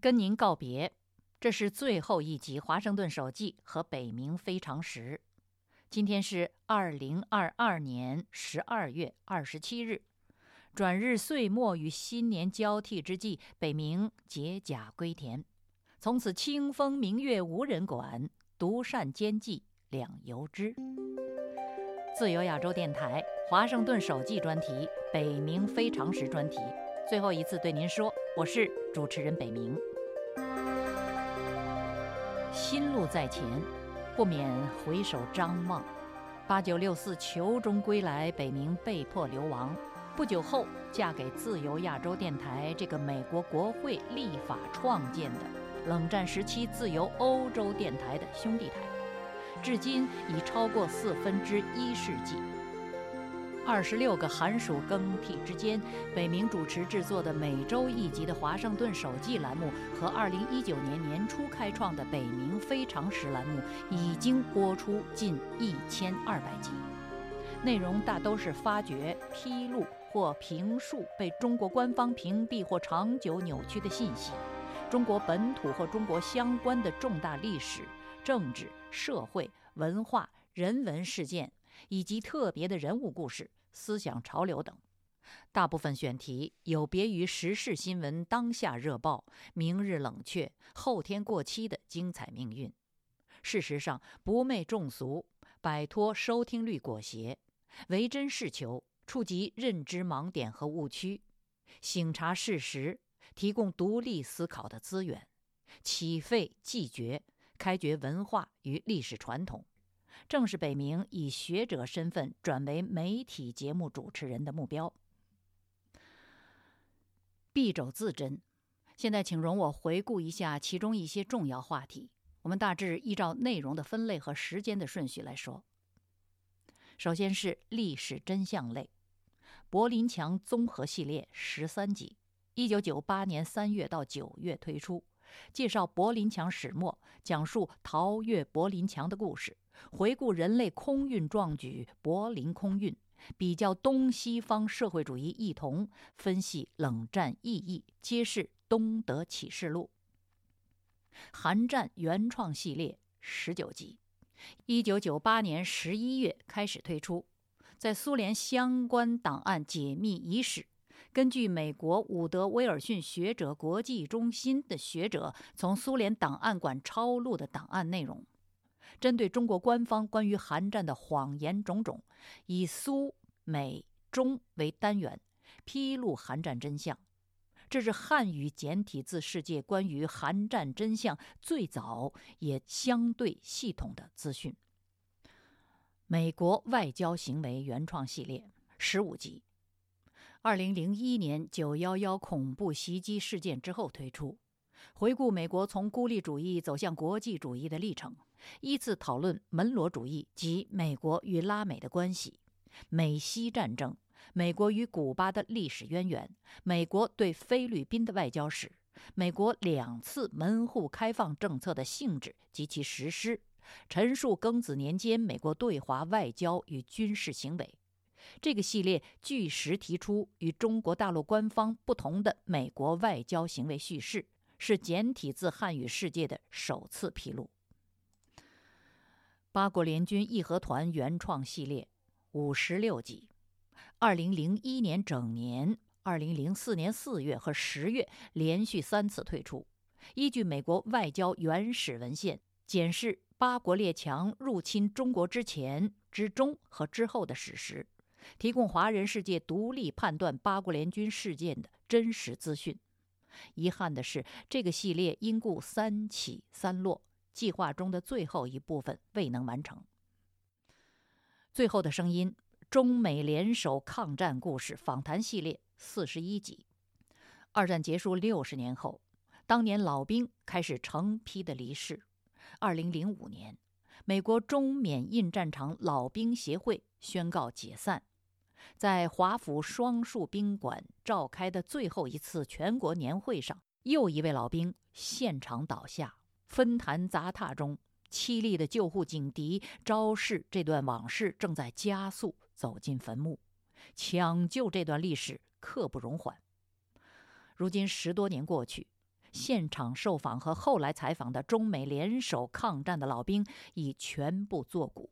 跟您告别。这是最后一集《华盛顿手记》和《北冥非常时》。今天是二零二二年十二月二十七日，转日岁末与新年交替之际，北冥解甲归田，从此清风明月无人管，独善兼济两由之。自由亚洲电台《华盛顿手记》专题《北冥非常时》专题，最后一次对您说，我是主持人北冥。新路在前，不免回首张望。八九六四囚中归来，北冥被迫流亡。不久后，嫁给自由亚洲电台这个美国国会立法创建的冷战时期自由欧洲电台的兄弟台，至今已超过四分之一世纪。二十六个寒暑更替之间，北冥主持制作的每周一集的《华盛顿手记》栏目和二零一九年年初开创的《北冥非常时》栏目已经播出近一千二百集，内容大都是发掘、披露或评述被中国官方屏蔽或长久扭曲的信息，中国本土或中国相关的重大历史、政治、社会、文化、人文事件以及特别的人物故事。思想潮流等，大部分选题有别于时事新闻当下热报、明日冷却、后天过期的精彩命运。事实上，不媚众俗，摆脱收听率裹挟，唯真是求，触及认知盲点和误区，醒察事实，提供独立思考的资源，启废继绝，开掘文化与历史传统。正是北冥以学者身份转为媒体节目主持人的目标。敝帚自珍，现在请容我回顾一下其中一些重要话题。我们大致依照内容的分类和时间的顺序来说。首先是历史真相类，柏林墙综合系列十三集，一九九八年三月到九月推出，介绍柏林墙始末，讲述逃越柏林墙的故事。回顾人类空运壮举——柏林空运，比较东西方社会主义异同，分析冷战意义，揭示东德启示录。韩战原创系列十九集，一九九八年十一月开始推出，在苏联相关档案解密伊始，根据美国伍德威尔逊学者国际中心的学者从苏联档案馆抄录的档案内容。针对中国官方关于韩战的谎言种种，以苏、美、中为单元，披露韩战真相。这是汉语简体字世界关于韩战真相最早也相对系统的资讯。美国外交行为原创系列十五集，二零零一年九幺幺恐怖袭击事件之后推出，回顾美国从孤立主义走向国际主义的历程。依次讨论门罗主义及美国与拉美的关系、美西战争、美国与古巴的历史渊源、美国对菲律宾的外交史、美国两次门户开放政策的性质及其实施，陈述庚子年间美国对华外交与军事行为。这个系列据实提出与中国大陆官方不同的美国外交行为叙事，是简体字汉语世界的首次披露。八国联军义和团原创系列五十六集，二零零一年整年、二零零四年四月和十月连续三次推出，依据美国外交原始文献，检视八国列强入侵中国之前、之中和之后的史实，提供华人世界独立判断八国联军事件的真实资讯。遗憾的是，这个系列因故三起三落。计划中的最后一部分未能完成。最后的声音：中美联手抗战故事访谈系列四十一集。二战结束六十年后，当年老兵开始成批的离世。二零零五年，美国中缅印战场老兵协会宣告解散。在华府双树宾馆召开的最后一次全国年会上，又一位老兵现场倒下。纷坛杂沓中，凄厉的救护警笛昭示这段往事正在加速走进坟墓。抢救这段历史刻不容缓。如今十多年过去，现场受访和后来采访的中美联手抗战的老兵已全部作古。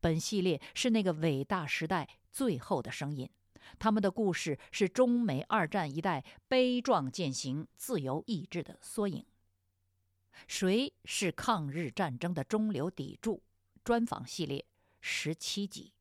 本系列是那个伟大时代最后的声音，他们的故事是中美二战一代悲壮践行自由意志的缩影。谁是抗日战争的中流砥柱？专访系列十七集。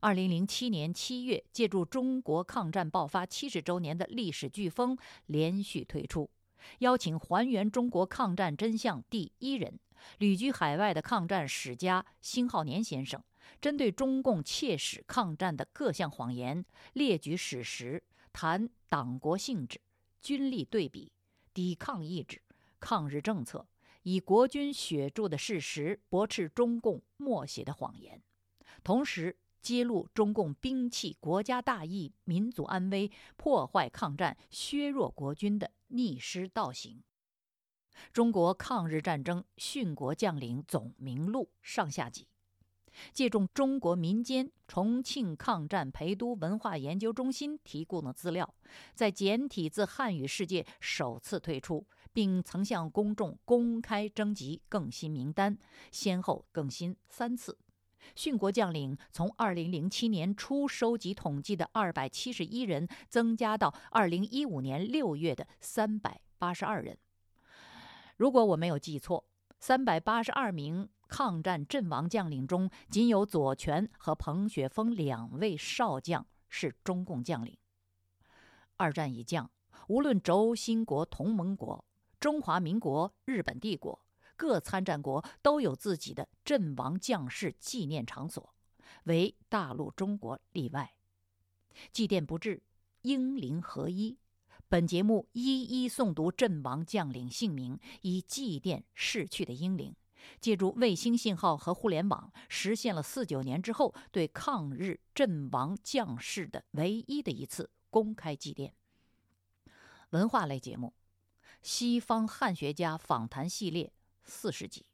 二零零七年七月，借助中国抗战爆发七十周年的历史飓风连续推出，邀请还原中国抗战真相第一人、旅居海外的抗战史家辛浩年先生，针对中共窃使抗战的各项谎言，列举史实，谈党国性质、军力对比、抵抗意志、抗日政策，以国军血铸的事实驳斥中共默写的谎言，同时。揭露中共兵器国家大义、民族安危、破坏抗战、削弱国军的逆施倒行。中国抗日战争殉国将领总名录上下集，借重中国民间重庆抗战陪都文化研究中心提供的资料，在简体字汉语世界首次推出，并曾向公众公开征集更新名单，先后更新三次。殉国将领从2007年初收集统计的271人，增加到2015年6月的382人。如果我没有记错，382名抗战阵亡将领中，仅有左权和彭雪枫两位少将是中共将领。二战已降，无论轴心国、同盟国、中华民国、日本帝国。各参战国都有自己的阵亡将士纪念场所，唯大陆中国例外。祭奠不至，英灵合一。本节目一一诵读阵亡将领姓名，以祭奠逝去的英灵。借助卫星信号和互联网，实现了四九年之后对抗日阵亡将士的唯一的一次公开祭奠。文化类节目，西方汉学家访谈系列。四十集，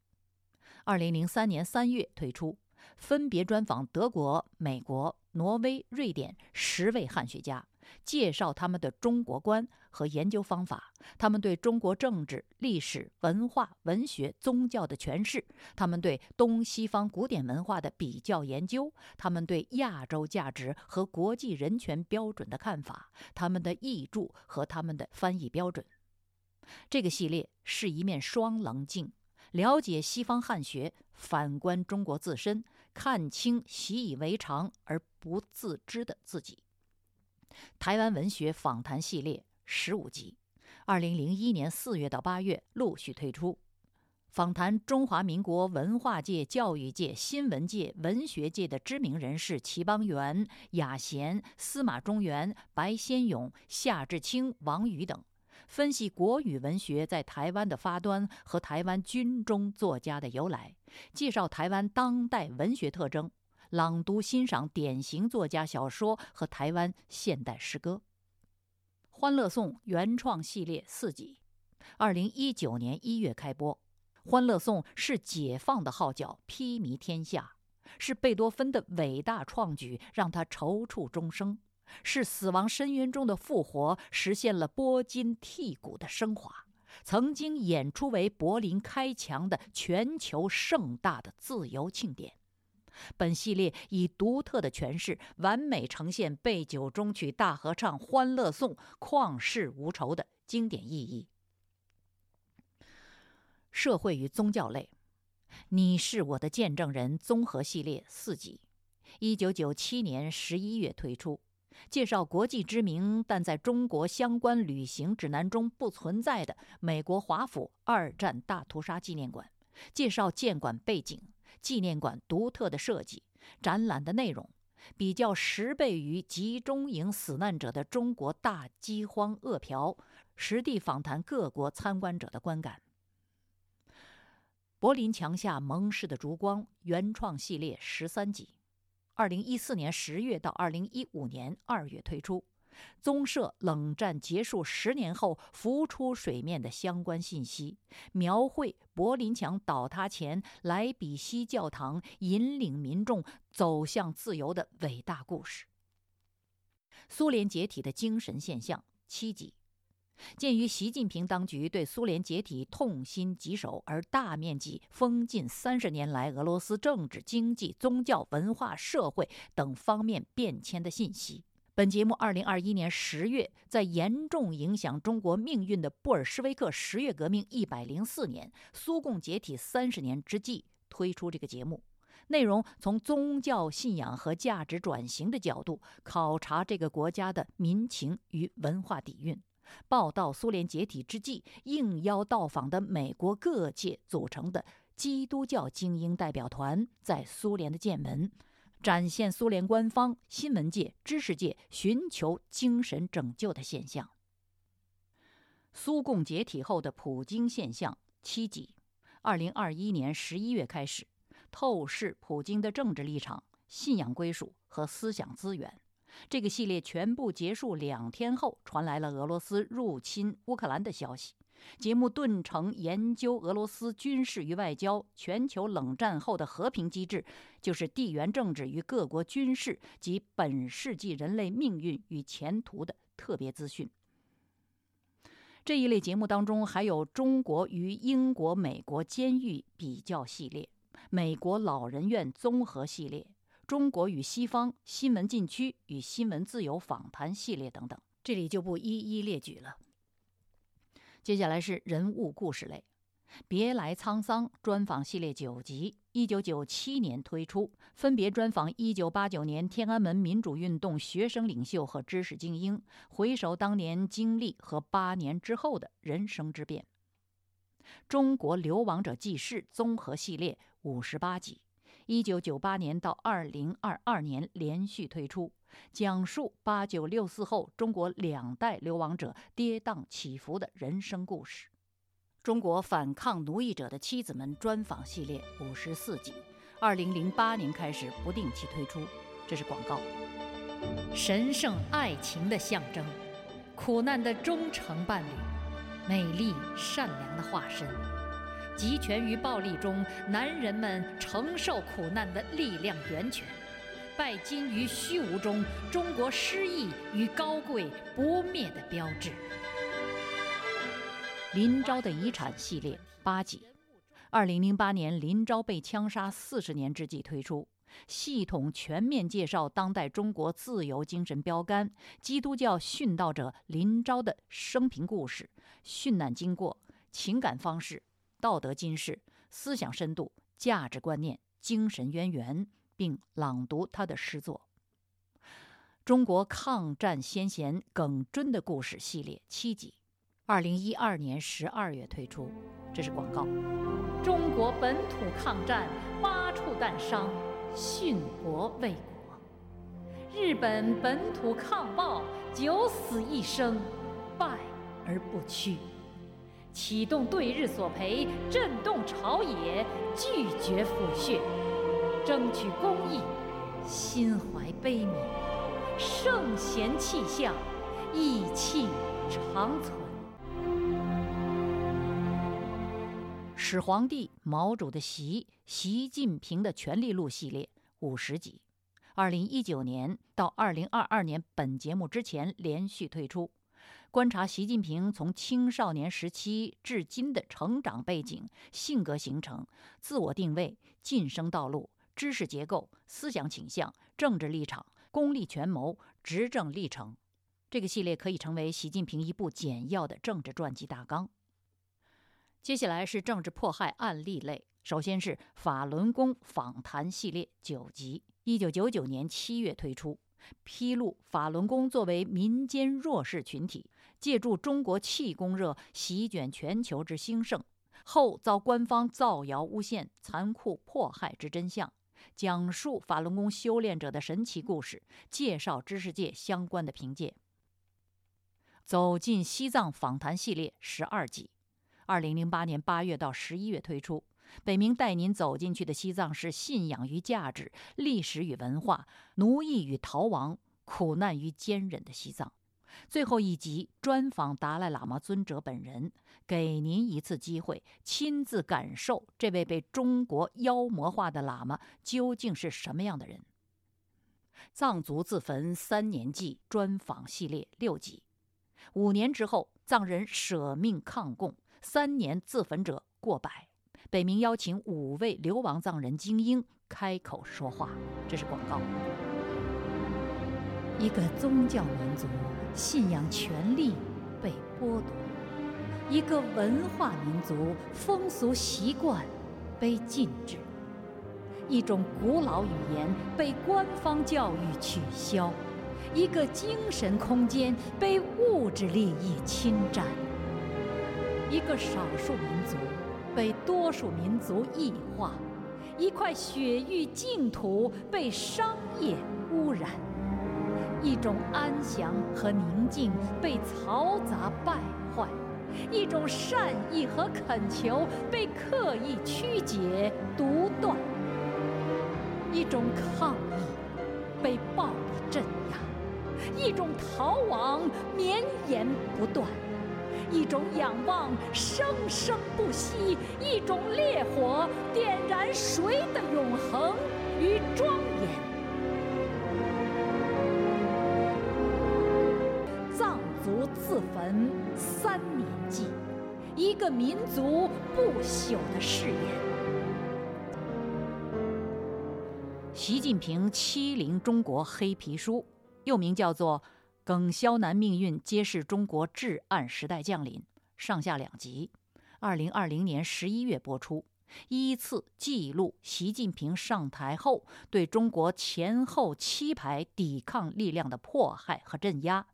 二零零三年三月推出，分别专访德国、美国、挪威、瑞典十位汉学家，介绍他们的中国观和研究方法，他们对中国政治、历史、文化、文学、宗教的诠释，他们对东西方古典文化的比较研究，他们对亚洲价值和国际人权标准的看法，他们的译著和他们的翻译标准。这个系列是一面双棱镜。了解西方汉学，反观中国自身，看清习以为常而不自知的自己。台湾文学访谈系列十五集，二零零一年四月到八月陆续推出，访谈中华民国文化界、教育界、新闻界、文学界的知名人士齐邦媛、雅贤、司马中原、白先勇、夏志清、王宇等。分析国语文学在台湾的发端和台湾军中作家的由来，介绍台湾当代文学特征，朗读欣赏典型作家小说和台湾现代诗歌。《欢乐颂》原创系列四集，二零一九年一月开播。《欢乐颂》是解放的号角披靡天下，是贝多芬的伟大创举，让他踌躇终生。是死亡深渊中的复活，实现了剥筋剔骨的升华。曾经演出为柏林开墙的全球盛大的自由庆典。本系列以独特的诠释，完美呈现背九中曲大合唱《欢乐颂》旷世无愁的经典意义。社会与宗教类，你是我的见证人综合系列四集，一九九七年十一月推出。介绍国际知名但在中国相关旅行指南中不存在的美国华府二战大屠杀纪念馆，介绍建馆背景、纪念馆独特的设计、展览的内容，比较十倍于集中营死难者的中国大饥荒饿殍，实地访谈各国参观者的观感。柏林墙下蒙氏的烛光原创系列十三集。二零一四年十月到二零一五年二月推出，综摄冷战结束十年后浮出水面的相关信息，描绘柏林墙倒塌前莱比锡教堂引领民众走向自由的伟大故事。苏联解体的精神现象七集，鉴于习近平当局对苏联解体痛心疾首，而大面积封禁三十年来俄罗斯政治、经济、宗教、文化、社会等方面变迁的信息，本节目二零二一年十月，在严重影响中国命运的布尔什维克十月革命一百零四年、苏共解体三十年之际推出这个节目。内容从宗教信仰和价值转型的角度考察这个国家的民情与文化底蕴，报道苏联解体之际应邀到访的美国各界组成的基督教精英代表团在苏联的见闻，展现苏联官方、新闻界、知识界寻求精神拯救的现象。苏共解体后的普京现象七集，二零二一年十一月开始。透视普京的政治立场、信仰归属和思想资源。这个系列全部结束两天后，传来了俄罗斯入侵乌克兰的消息。节目顿成研究俄罗斯军事与外交、全球冷战后的和平机制，就是地缘政治与各国军事及本世纪人类命运与前途的特别资讯。这一类节目当中还有中国与英国、美国监狱比较系列。美国老人院综合系列、中国与西方新闻禁区与新闻自由访谈系列等等，这里就不一一列举了。接下来是人物故事类，《别来沧桑》专访系列九集，一九九七年推出，分别专访一九八九年天安门民主运动学生领袖和知识精英，回首当年经历和八年之后的人生之变。中国流亡者记事综合系列五十八集，一九九八年到二零二二年连续推出，讲述八九六四后中国两代流亡者跌宕起伏的人生故事。中国反抗奴役者的妻子们专访系列五十四集，二零零八年开始不定期推出。这是广告。神圣爱情的象征，苦难的忠诚伴侣。美丽善良的化身，集权于暴力中男人们承受苦难的力量源泉，拜金于虚无中中国诗意与高贵不灭的标志。林昭的遗产系列八集，二零零八年林昭被枪杀四十年之际推出。系统全面介绍当代中国自由精神标杆——基督教殉道者林昭的生平故事、殉难经过、情感方式、道德经世、思想深度、价值观念、精神渊源，并朗读他的诗作。中国抗战先贤耿尊的故事系列七集，二零一二年十二月推出。这是广告。中国本土抗战八处弹伤。殉国为国，日本本土抗暴九死一生，败而不屈，启动对日索赔，震动朝野，拒绝抚恤，争取公义，心怀悲悯，圣贤气象，义气长存。始皇帝毛主的习。习近平的权力录系列五十集，二零一九年到二零二二年本节目之前连续推出，观察习近平从青少年时期至今的成长背景、性格形成、自我定位、晋升道路、知识结构、思想倾向、政治立场、功利权谋、执政历程。这个系列可以成为习近平一部简要的政治传记大纲。接下来是政治迫害案例类。首先是法轮功访谈系列九集，一九九九年七月推出，披露法轮功作为民间弱势群体，借助中国气功热席卷全球之兴盛后，遭官方造谣诬陷、残酷迫害之真相，讲述法轮功修炼者的神奇故事，介绍知识界相关的凭借。走进西藏访谈系列十二集，二零零八年八月到十一月推出。北明带您走进去的西藏是信仰与价值、历史与文化、奴役与逃亡、苦难与坚韧的西藏。最后一集专访达赖喇嘛尊者本人，给您一次机会亲自感受这位被中国妖魔化的喇嘛究竟是什么样的人。藏族自焚三年记专访系列六集。五年之后，藏人舍命抗共，三年自焚者过百。北明邀请五位流亡藏人精英开口说话，这是广告。一个宗教民族信仰权力被剥夺，一个文化民族风俗习惯被禁止，一种古老语言被官方教育取消，一个精神空间被物质利益侵占，一个少数民族。被多数民族异化，一块雪域净土被商业污染，一种安详和宁静被嘈杂败坏，一种善意和恳求被刻意曲解独断，一种抗议被暴力镇压，一种逃亡绵延不断。一种仰望生生不息，一种烈火点燃谁的永恒与庄严？自焚三年祭，一个民族不朽的誓言。习近平欺凌中国黑皮书，又名叫做。耿肖南命运揭示中国至暗时代降临，上下两集，二零二零年十一月播出，依次记录习近平上台后对中国前后七排抵抗力量的迫害和镇压，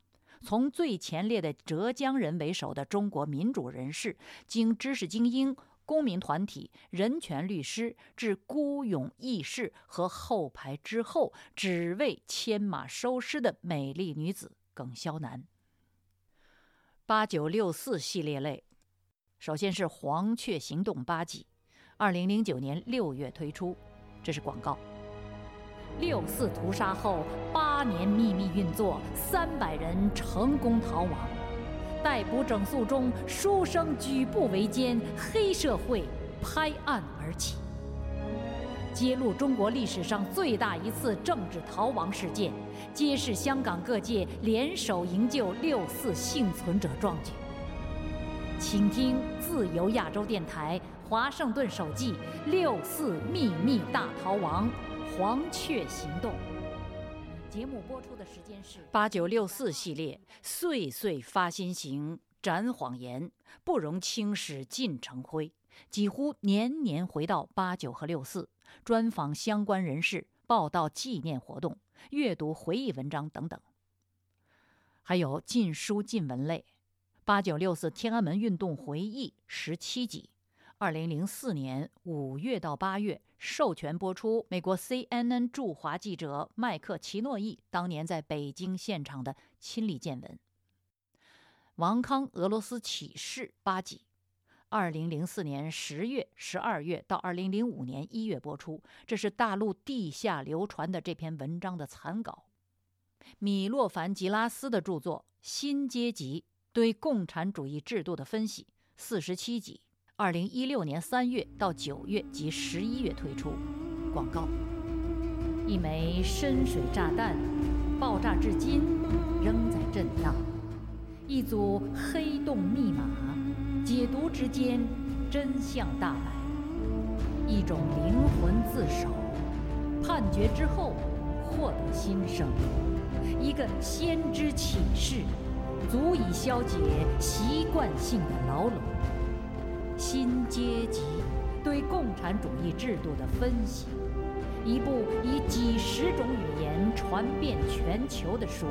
从最前列的浙江人为首的中国民主人士，经知识精英、公民团体、人权律师，至孤勇义士和后排之后只为牵马收尸的美丽女子。耿潇南。八九六四系列类，首先是《黄雀行动》八集，二零零九年六月推出。这是广告。六四屠杀后八年秘密运作，三百人成功逃亡。逮捕整肃中，书生举步维艰，黑社会拍案而起。揭露中国历史上最大一次政治逃亡事件，揭示香港各界联手营救六四幸存者壮举。请听自由亚洲电台华盛顿首季《六四秘密大逃亡》《黄雀行动》。节目播出的时间是八九六四系列，岁岁发心行，斩谎言，不容青史尽成灰。几乎年年回到八九和六四。专访相关人士，报道纪念活动，阅读回忆文章等等。还有禁书禁文类，八九六四天安门运动回忆十七集，二零零四年五月到八月授权播出。美国 CNN 驻华记者麦克齐诺伊当年在北京现场的亲历见闻。王康俄罗斯启示八集。二零零四年十月、十二月到二零零五年一月播出。这是大陆地下流传的这篇文章的残稿。米洛凡·吉拉斯的著作《新阶级对共产主义制度的分析》四十七集，二零一六年三月到九月及十一月推出。广告：一枚深水炸弹，爆炸至今仍在震荡；一组黑洞密码。解读之间，真相大白；一种灵魂自首，判决之后获得新生；一个先知启示，足以消解习惯性的牢笼。新阶级对共产主义制度的分析，一部以几十种语言传遍全球的书。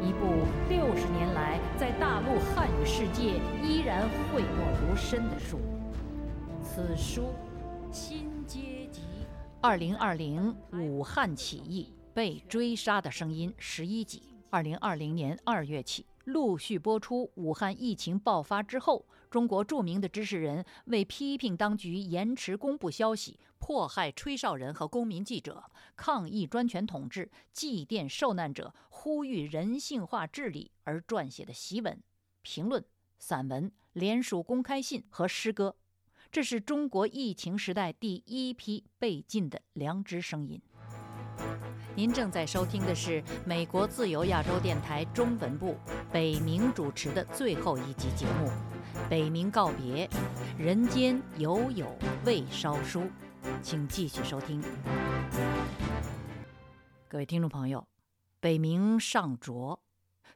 一部六十年来在大陆汉语世界依然讳莫如深的书。此书《新阶级》。二零二零武汉起义被追杀的声音十一集。二零二零年二月起陆续播出。武汉疫情爆发之后，中国著名的知识人为批评当局延迟公布消息。迫害吹哨人和公民记者，抗议专权统治，祭奠受难者，呼吁人性化治理而撰写的檄文、评论、散文、联署公开信和诗歌，这是中国疫情时代第一批被禁的良知声音。您正在收听的是美国自由亚洲电台中文部北明主持的最后一集节目《北冥告别》，人间犹有未烧书，请继续收听。各位听众朋友，北冥上卓，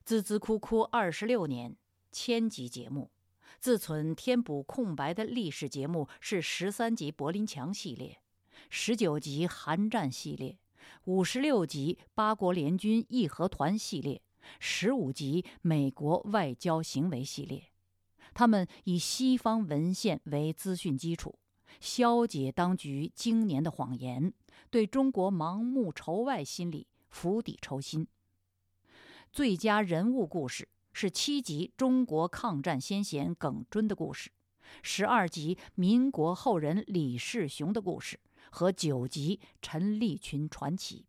孜孜哭哭二十六年，千集节目，自存填补空白的历史节目是十三集柏林墙系列，十九集韩战系列。五十六集八国联军义和团系列，十五集美国外交行为系列，他们以西方文献为资讯基础，消解当局经年的谎言，对中国盲目仇外心理釜底抽薪。最佳人物故事是七集中国抗战先贤耿尊的故事，十二集民国后人李世雄的故事。和九集陈立群传奇，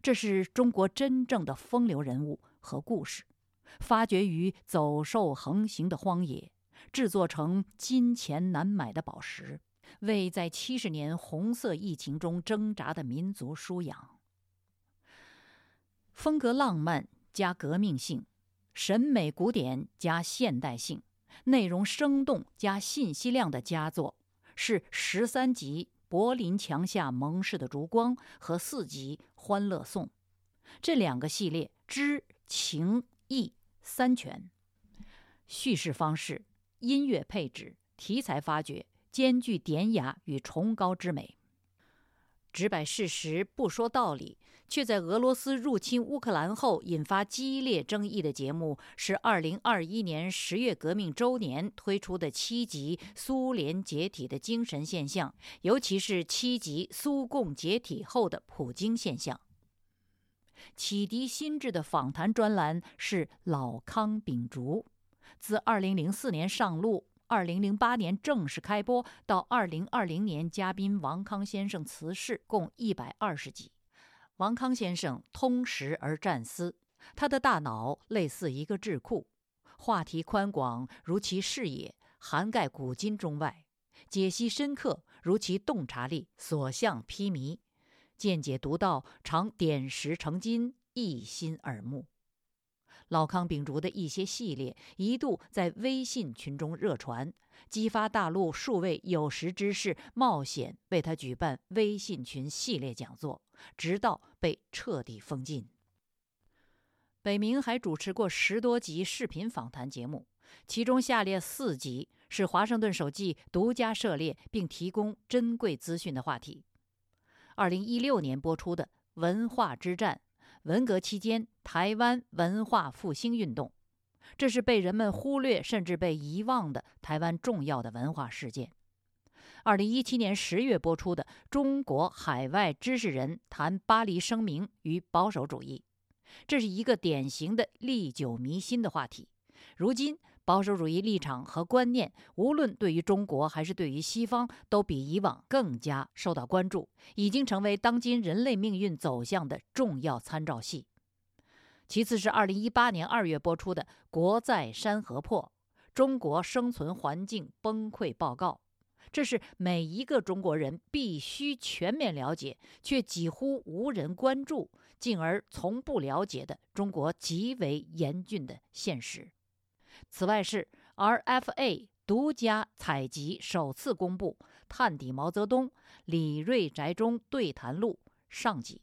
这是中国真正的风流人物和故事，发掘于走兽横行的荒野，制作成金钱难买的宝石，为在七十年红色疫情中挣扎的民族输养。风格浪漫加革命性，审美古典加现代性，内容生动加信息量的佳作，是十三集。柏林墙下蒙氏的烛光和四集《欢乐颂》，这两个系列知情意三全，叙事方式、音乐配置、题材发掘兼具典雅与崇高之美。只摆事实不说道理，却在俄罗斯入侵乌克兰后引发激烈争议的节目，是2021年十月革命周年推出的七集《苏联解体的精神现象》，尤其是七集苏共解体后的普京现象。启迪心智的访谈专栏是老康秉烛，自2004年上路。二零零八年正式开播到二零二零年，嘉宾王康先生辞世，共一百二十集。王康先生通识而战思，他的大脑类似一个智库，话题宽广如其视野涵盖古今中外，解析深刻如其洞察力所向披靡，见解独到，常点石成金，一心耳目。老康秉烛的一些系列一度在微信群中热传，激发大陆数位有识之士冒险为他举办微信群系列讲座，直到被彻底封禁。北明还主持过十多集视频访谈节目，其中下列四集是华盛顿手记独家涉猎并提供珍贵资讯的话题：二零一六年播出的《文化之战》。文革期间，台湾文化复兴运动，这是被人们忽略甚至被遗忘的台湾重要的文化事件。二零一七年十月播出的《中国海外知识人谈巴黎声明与保守主义》，这是一个典型的历久弥新的话题。如今。保守主义立场和观念，无论对于中国还是对于西方，都比以往更加受到关注，已经成为当今人类命运走向的重要参照系。其次是二零一八年二月播出的《国在山河破：中国生存环境崩溃报告》，这是每一个中国人必须全面了解，却几乎无人关注，进而从不了解的中国极为严峻的现实。此外是 RFA 独家采集，首次公布《探底毛泽东：李瑞宅中对谈录》上集。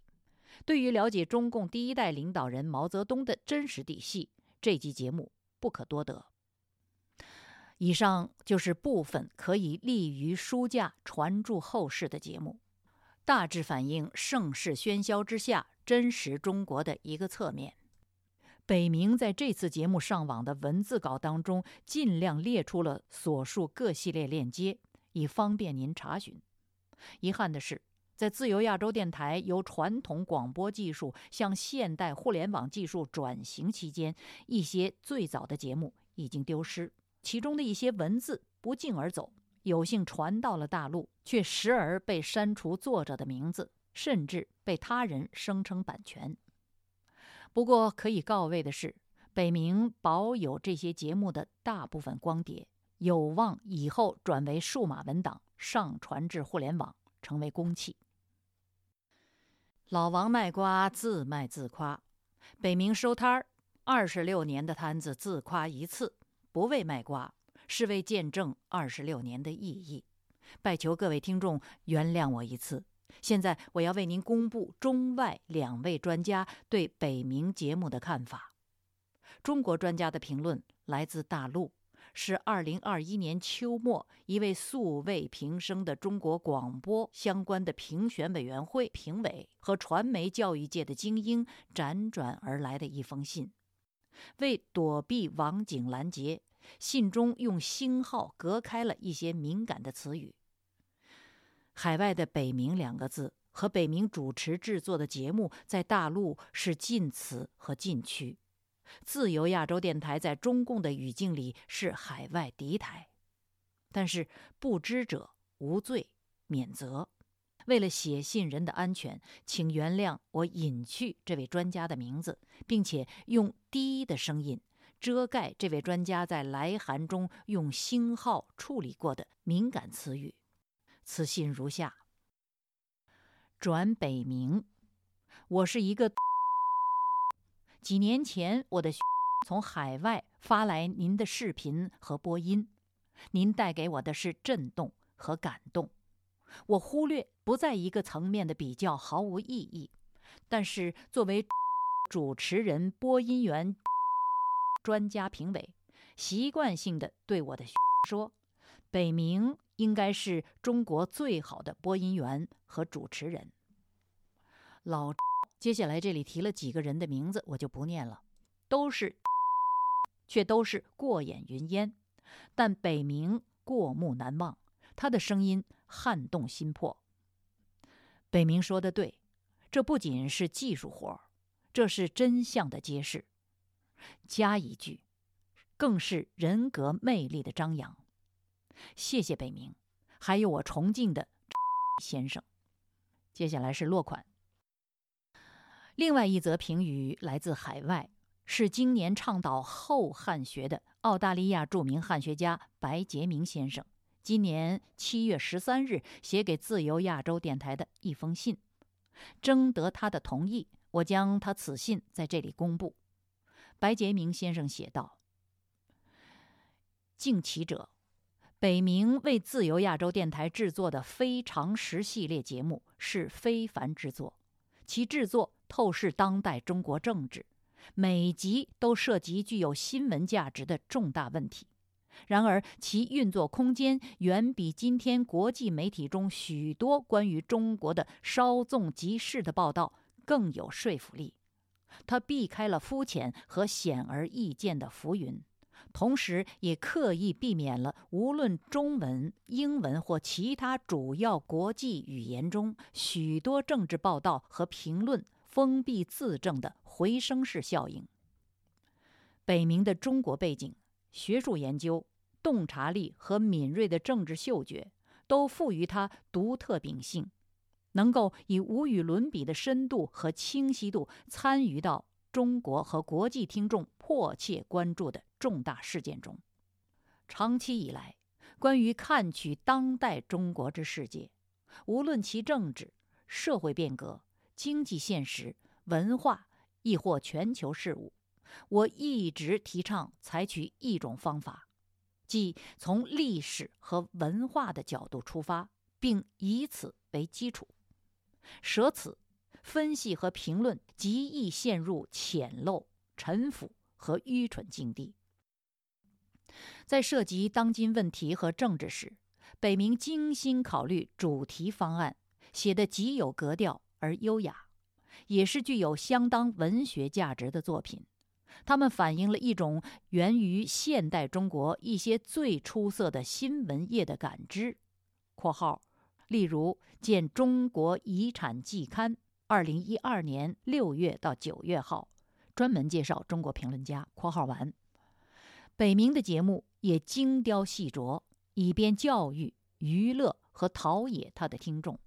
对于了解中共第一代领导人毛泽东的真实底细，这集节目不可多得。以上就是部分可以立于书架传注后世的节目，大致反映盛世喧嚣之下真实中国的一个侧面。北明在这次节目上网的文字稿当中，尽量列出了所述各系列链接，以方便您查询。遗憾的是，在自由亚洲电台由传统广播技术向现代互联网技术转型期间，一些最早的节目已经丢失，其中的一些文字不胫而走，有幸传到了大陆，却时而被删除作者的名字，甚至被他人声称版权。不过可以告慰的是，北明保有这些节目的大部分光碟，有望以后转为数码文档，上传至互联网，成为公器。老王卖瓜，自卖自夸。北明收摊儿，二十六年的摊子，自夸一次，不为卖瓜，是为见证二十六年的意义。拜求各位听众原谅我一次。现在我要为您公布中外两位专家对北明节目的看法。中国专家的评论来自大陆，是二零二一年秋末一位素未平生的中国广播相关的评选委员会评委和传媒教育界的精英辗转而来的一封信。为躲避网警拦截，信中用星号隔开了一些敏感的词语。海外的“北明”两个字和北明主持制作的节目，在大陆是禁词和禁区。自由亚洲电台在中共的语境里是海外敌台。但是不知者无罪，免责。为了写信人的安全，请原谅我隐去这位专家的名字，并且用低的声音遮盖这位专家在来函中用星号处理过的敏感词语。此信如下：转北明，我是一个。几年前，我的从海外发来您的视频和播音，您带给我的是震动和感动。我忽略不在一个层面的比较毫无意义，但是作为主持人、播音员、专家、评委，习惯性的对我的说，北明。应该是中国最好的播音员和主持人。老，接下来这里提了几个人的名字，我就不念了，都是，却都是过眼云烟。但北明过目难忘，他的声音撼动心魄。北明说的对，这不仅是技术活儿，这是真相的揭示。加一句，更是人格魅力的张扬。谢谢北明，还有我崇敬的先生。接下来是落款。另外一则评语来自海外，是今年倡导后汉学的澳大利亚著名汉学家白杰明先生，今年七月十三日写给自由亚洲电台的一封信。征得他的同意，我将他此信在这里公布。白杰明先生写道：“敬其者。”北明为自由亚洲电台制作的非常时系列节目是非凡之作，其制作透视当代中国政治，每集都涉及具有新闻价值的重大问题。然而，其运作空间远比今天国际媒体中许多关于中国的稍纵即逝的报道更有说服力。它避开了肤浅和显而易见的浮云。同时，也刻意避免了无论中文、英文或其他主要国际语言中许多政治报道和评论封闭自证的回声式效应。北明的中国背景、学术研究、洞察力和敏锐的政治嗅觉，都赋予他独特秉性，能够以无与伦比的深度和清晰度参与到。中国和国际听众迫切关注的重大事件中，长期以来，关于看取当代中国之世界，无论其政治、社会变革、经济现实、文化，亦或全球事务，我一直提倡采取一种方法，即从历史和文化的角度出发，并以此为基础，舍此。分析和评论极易陷入浅陋、陈腐和愚蠢境地。在涉及当今问题和政治时，北明精心考虑主题方案，写得极有格调而优雅，也是具有相当文学价值的作品。他们反映了一种源于现代中国一些最出色的新闻业的感知。（括号）例如，见《中国遗产季刊》。二零一二年六月到九月号，专门介绍中国评论家（括号完）。北明的节目也精雕细琢，以便教育、娱乐和陶冶他的听众。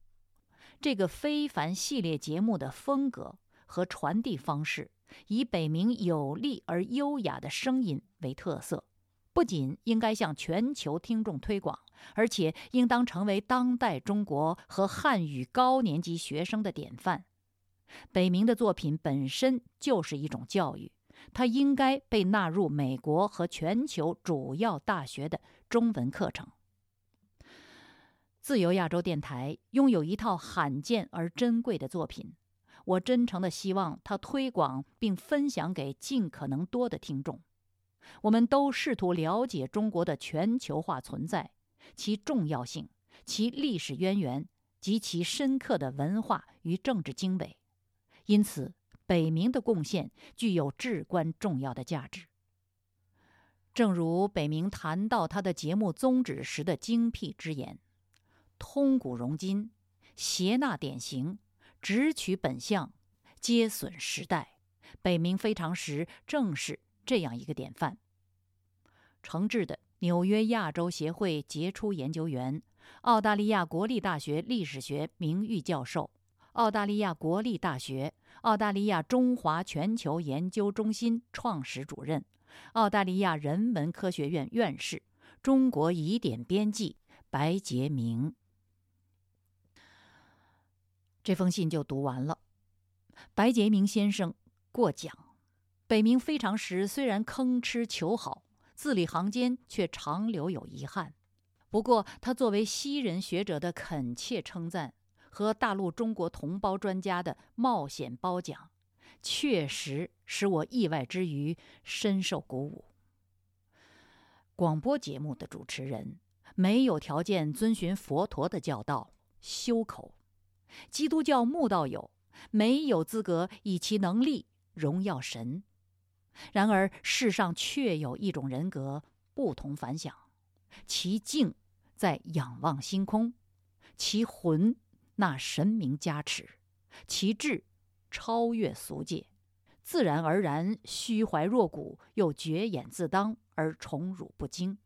这个非凡系列节目的风格和传递方式，以北明有力而优雅的声音为特色，不仅应该向全球听众推广，而且应当成为当代中国和汉语高年级学生的典范。北明的作品本身就是一种教育，它应该被纳入美国和全球主要大学的中文课程。自由亚洲电台拥有一套罕见而珍贵的作品，我真诚的希望它推广并分享给尽可能多的听众。我们都试图了解中国的全球化存在、其重要性、其历史渊源及其深刻的文化与政治经纬，因此北明的贡献具有至关重要的价值。正如北明谈到他的节目宗旨时的精辟之言。通古融今，谐纳典型，直取本相，皆损时代。北冥非常时正是这样一个典范。诚挚的纽约亚洲协会杰出研究员，澳大利亚国立大学历史学名誉教授，澳大利亚国立大学、澳大利亚中华全球研究中心创始主任，澳大利亚人文科学院院士，中国疑点编辑白杰明。这封信就读完了。白杰明先生过奖。北明非常时虽然吭哧求好，字里行间却常留有遗憾。不过，他作为西人学者的恳切称赞和大陆中国同胞专家的冒险褒奖，确实使我意外之余深受鼓舞。广播节目的主持人没有条件遵循佛陀的教导，修口。基督教牧道友没有资格以其能力荣耀神，然而世上确有一种人格不同凡响，其境在仰望星空，其魂那神明加持，其志超越俗界，自然而然虚怀若谷，又绝眼自当而宠辱不惊。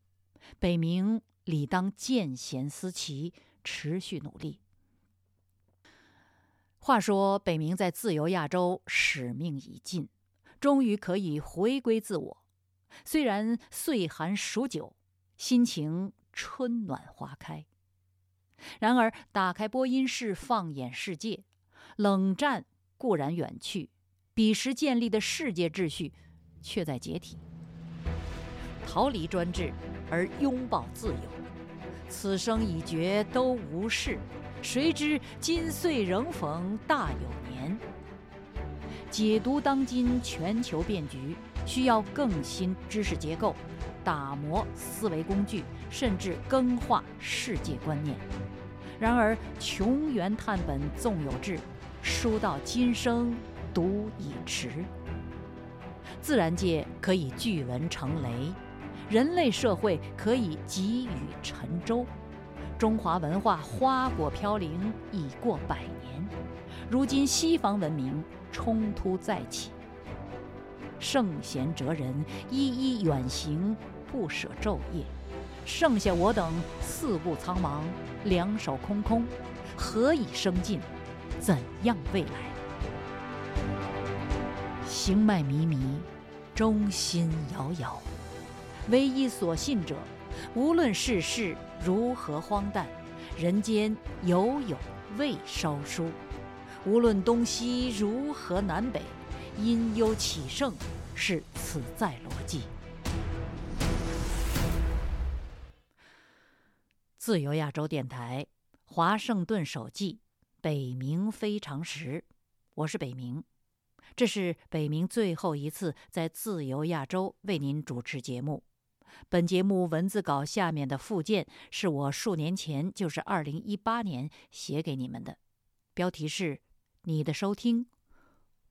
北冥理当见贤思齐，持续努力。话说，北冥在自由亚洲使命已尽，终于可以回归自我。虽然岁寒数九，心情春暖花开。然而，打开播音室，放眼世界，冷战固然远去，彼时建立的世界秩序却在解体。逃离专制而拥抱自由，此生已绝都无事。谁知今岁仍逢大有年。解读当今全球变局，需要更新知识结构，打磨思维工具，甚至更化世界观念。然而穷源探本纵有志，书到今生读已迟。自然界可以聚文成雷，人类社会可以给予沉舟。中华文化花果飘零已过百年，如今西方文明冲突再起，圣贤哲人一一远行，不舍昼夜，剩下我等四顾苍茫，两手空空，何以生进？怎样未来？行迈靡靡，中心摇摇，唯一所信者。无论世事如何荒诞，人间犹有未烧书；无论东西如何南北，阴忧起盛是此在逻辑。自由亚洲电台，华盛顿手记，北冥非常时，我是北冥，这是北冥最后一次在自由亚洲为您主持节目。本节目文字稿下面的附件是我数年前，就是二零一八年写给你们的，标题是“你的收听，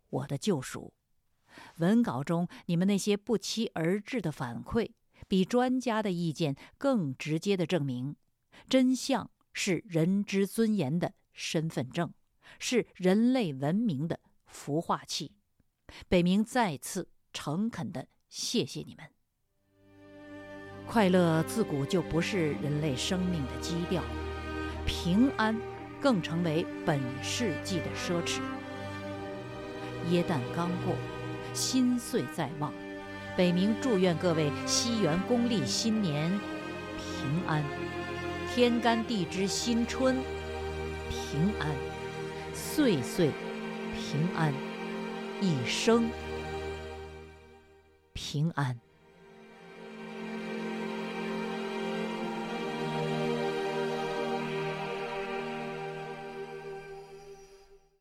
我的救赎”。文稿中你们那些不期而至的反馈，比专家的意见更直接的证明，真相是人之尊严的身份证，是人类文明的孵化器。北冥再次诚恳的谢谢你们。快乐自古就不是人类生命的基调，平安更成为本世纪的奢侈。耶诞刚过，新岁在望，北冥祝愿各位西元公历新年平安，天干地支新春平安，岁岁平。安，一生平安。